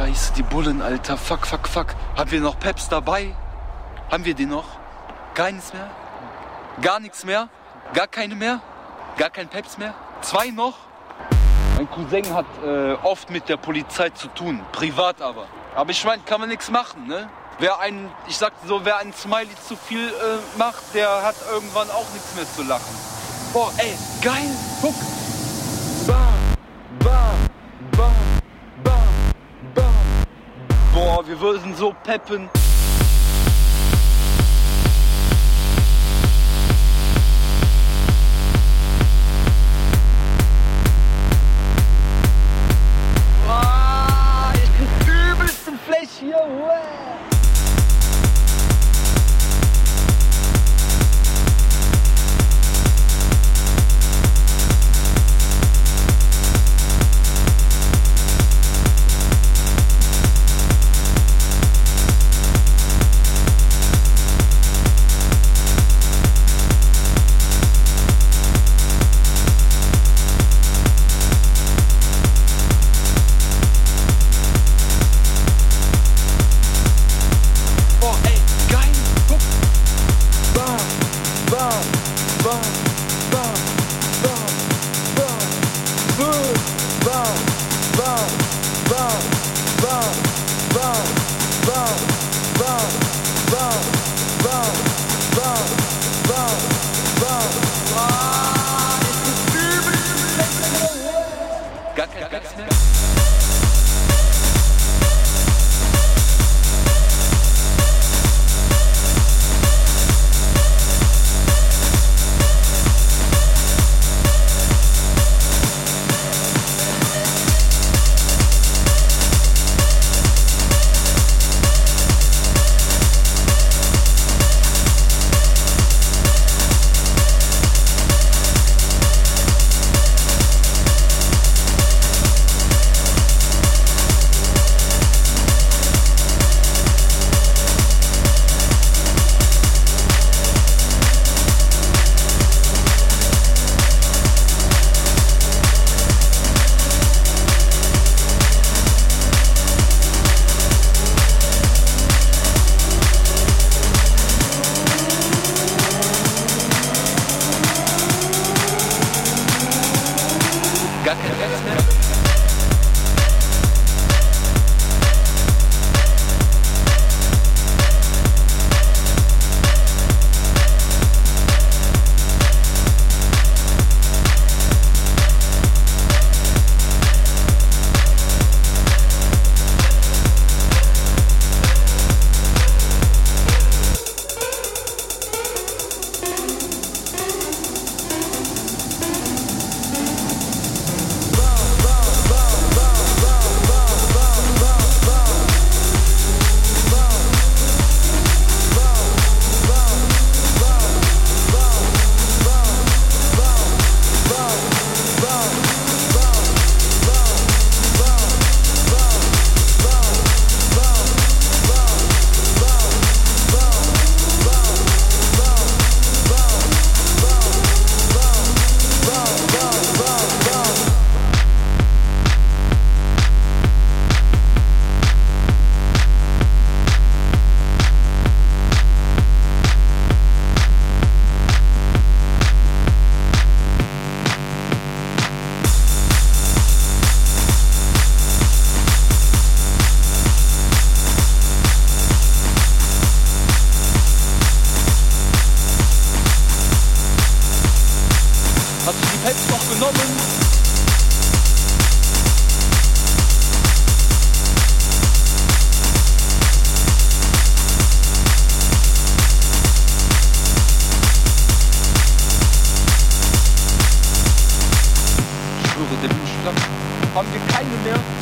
Scheiße, die Bullen, Alter. Fuck, fuck, fuck. Haben wir noch Peps dabei? Haben wir die noch? Keines mehr? Gar nichts mehr? Gar keine mehr? Gar kein Peps mehr? Zwei noch? Mein Cousin hat äh, oft mit der Polizei zu tun, privat aber. Aber ich meine, kann man nichts machen, ne? Wer ein, ich sag so, wer ein Smiley zu viel äh, macht, der hat irgendwann auch nichts mehr zu lachen. Boah, ey, geil, guck. Wir würden so peppen.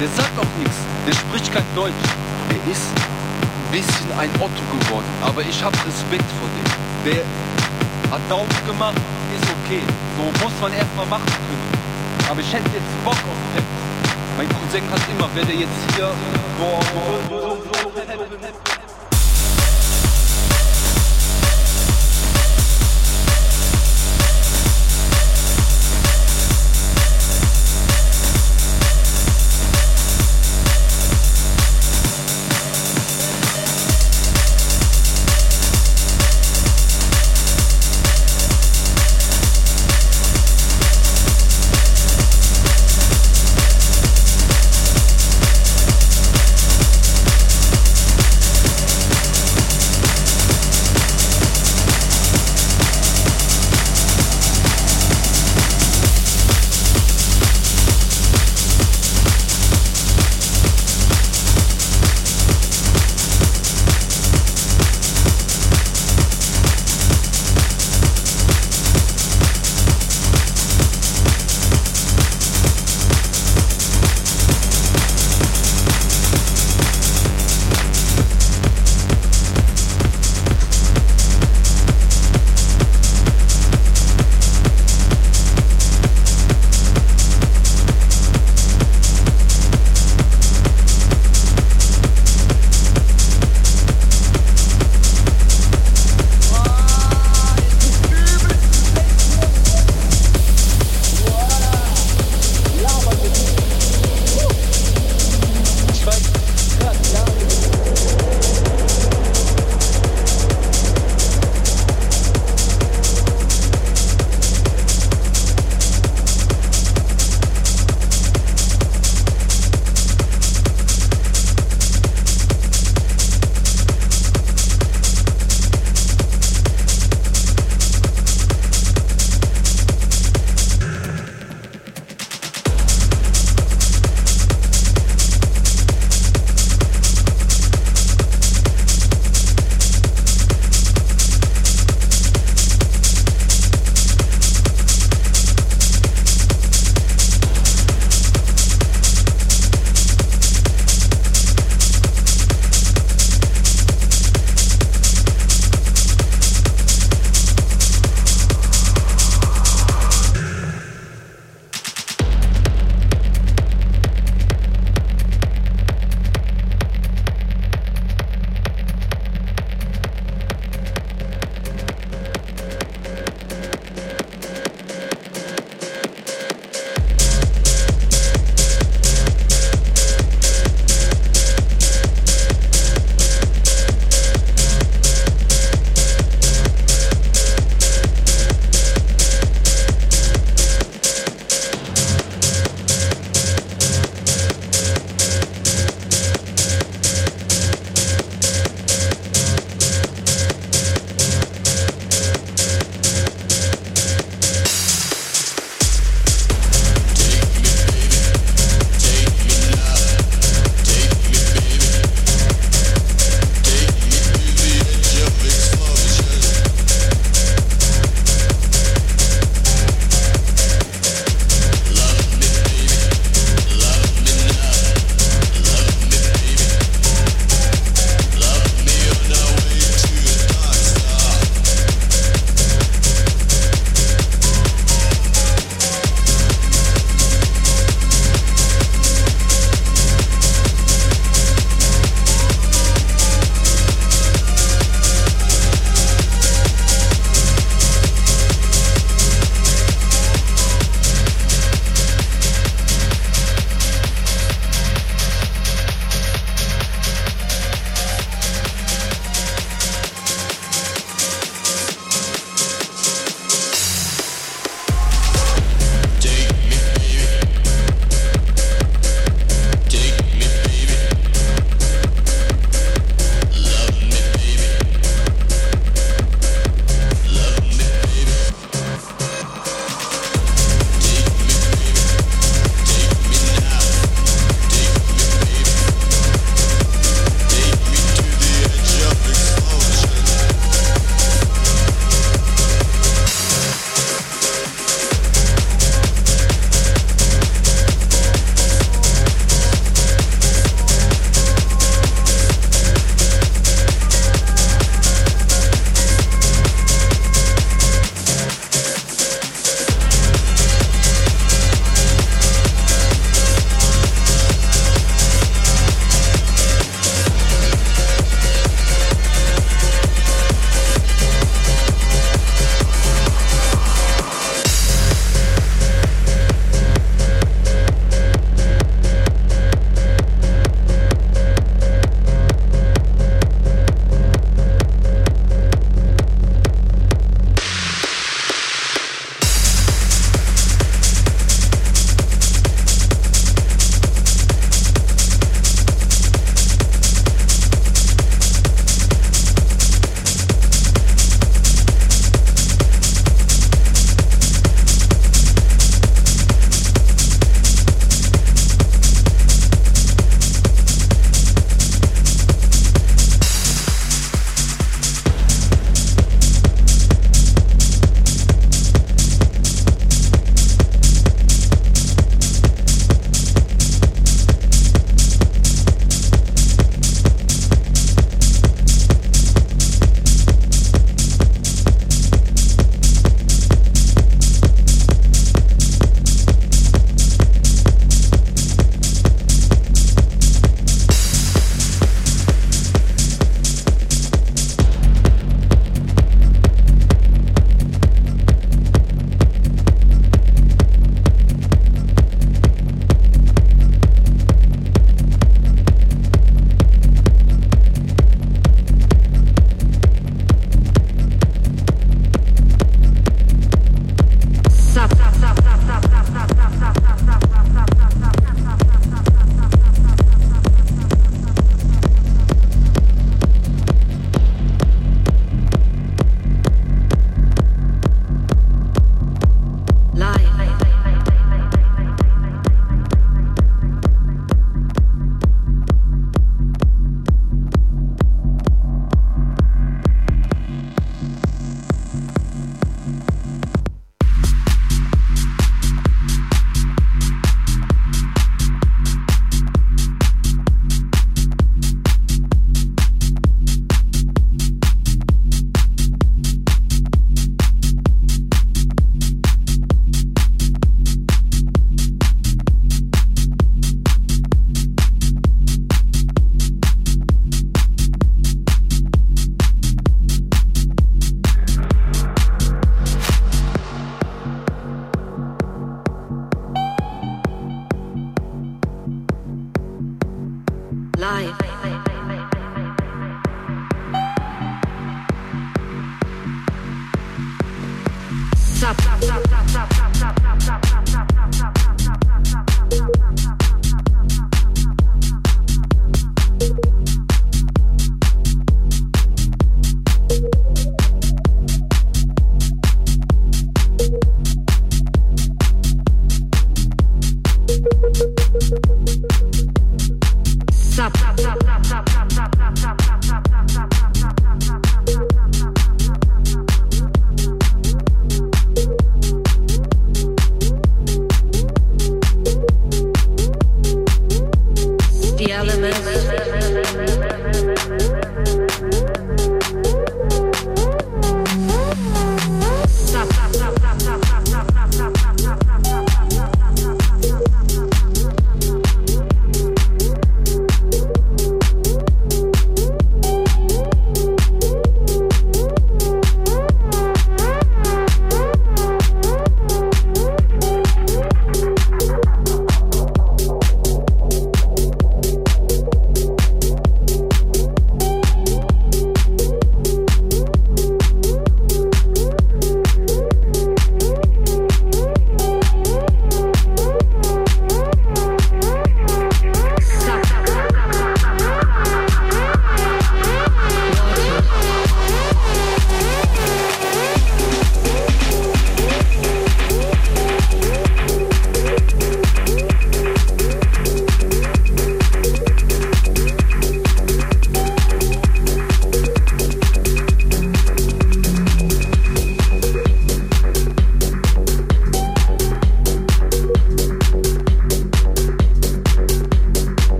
Der sagt auch nichts. Der spricht kein Deutsch. Der ist ein bisschen ein Otto geworden. Aber ich habe Respekt vor dem. Der hat Daumen gemacht, ist okay. So muss man erstmal machen können. Aber ich hätte jetzt Bock auf Peps. Mein Cousin hat immer, wenn der jetzt hier boah, so, so, so, so, wasn't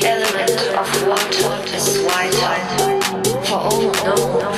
the element of water is vital for all known.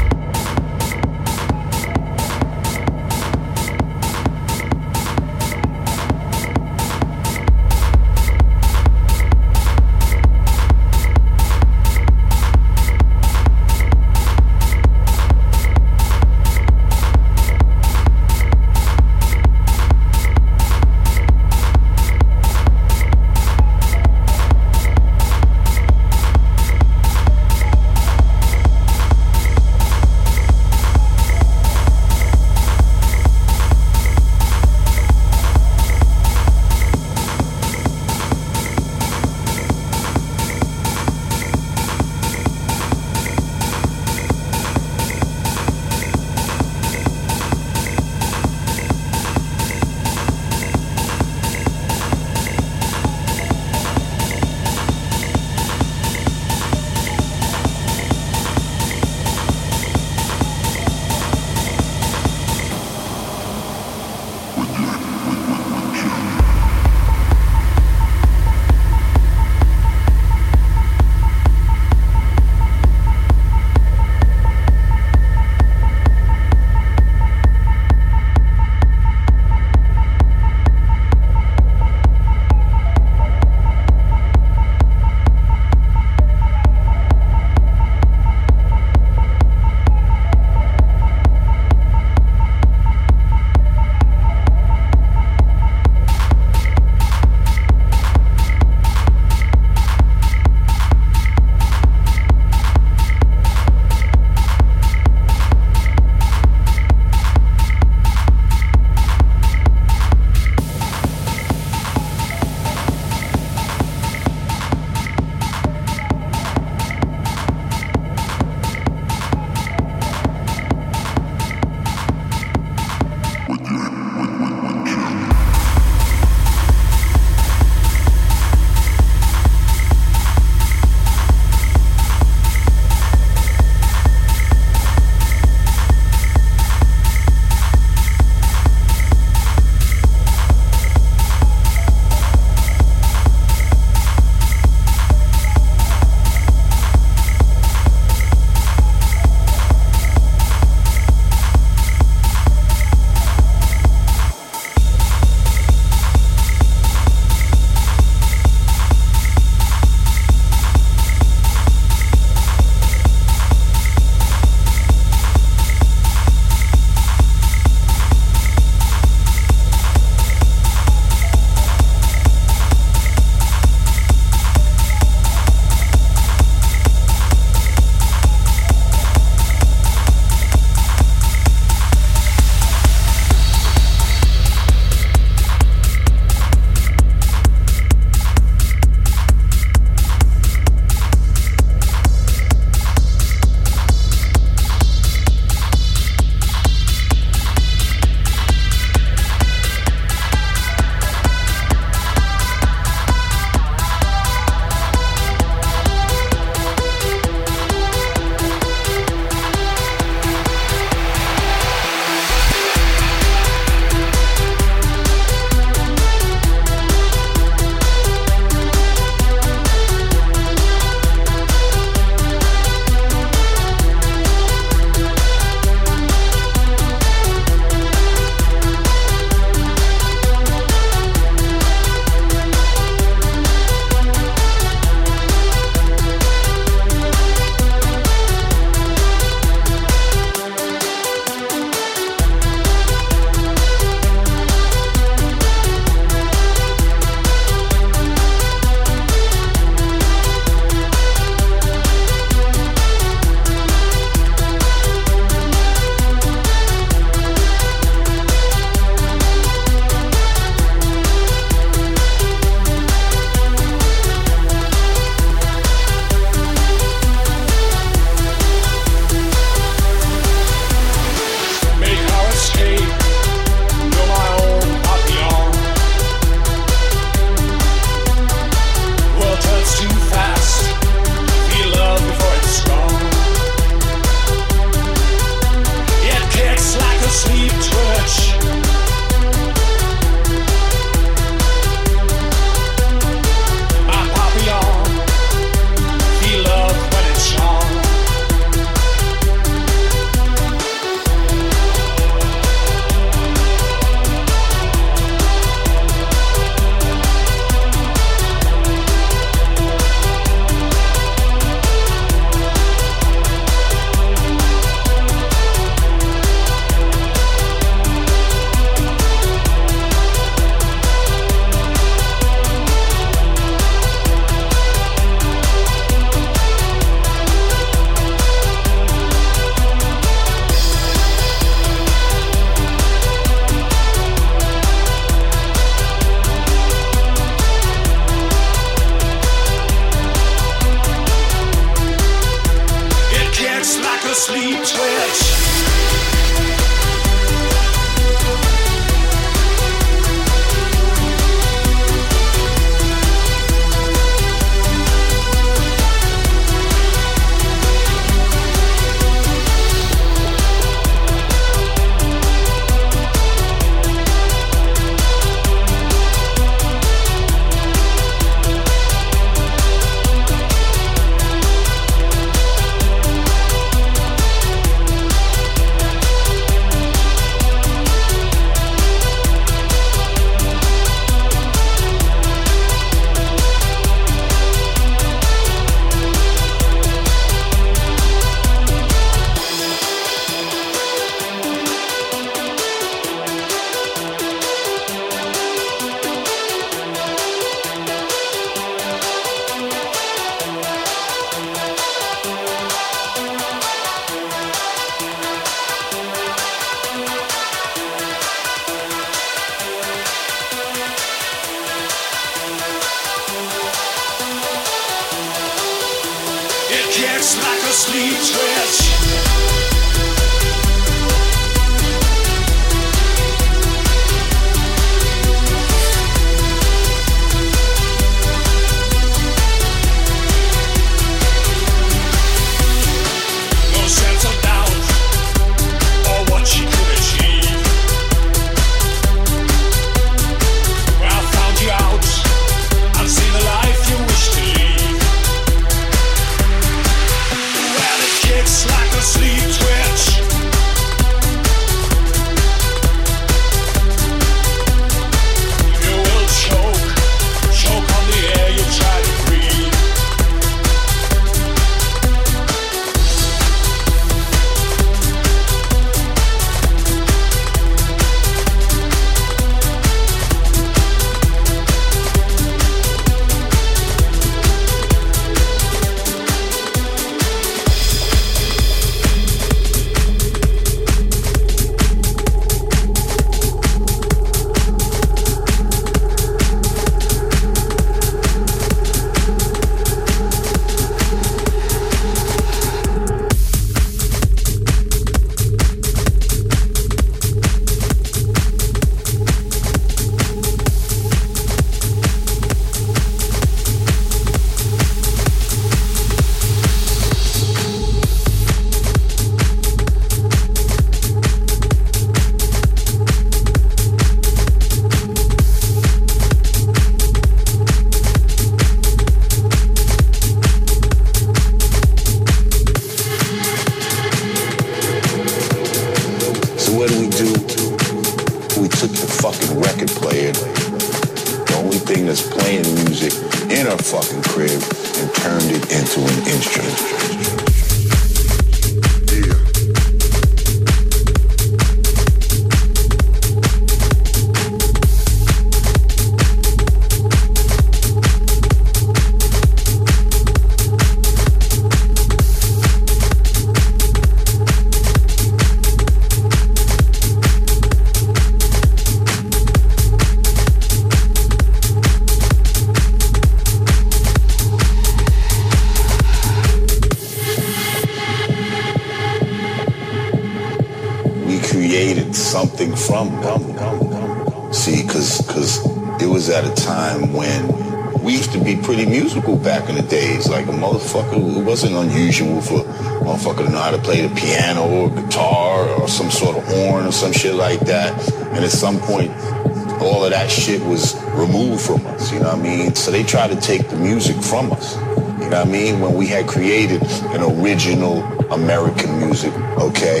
Tried to take the music from us, you know what I mean? When we had created an original American music, okay?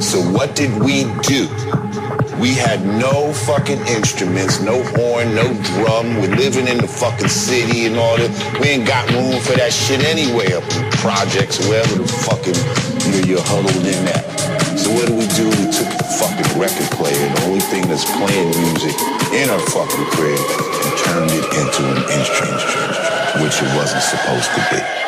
So what did we do? We had no fucking instruments, no horn, no drum. We're living in the fucking city and all that. We ain't got room for that shit anyway up in projects, wherever the fucking you know, you're huddled in at. So what do we do? We took the fucking record player, the only thing that's playing music in our fucking crib, turned it into an instrument, which it wasn't supposed to be.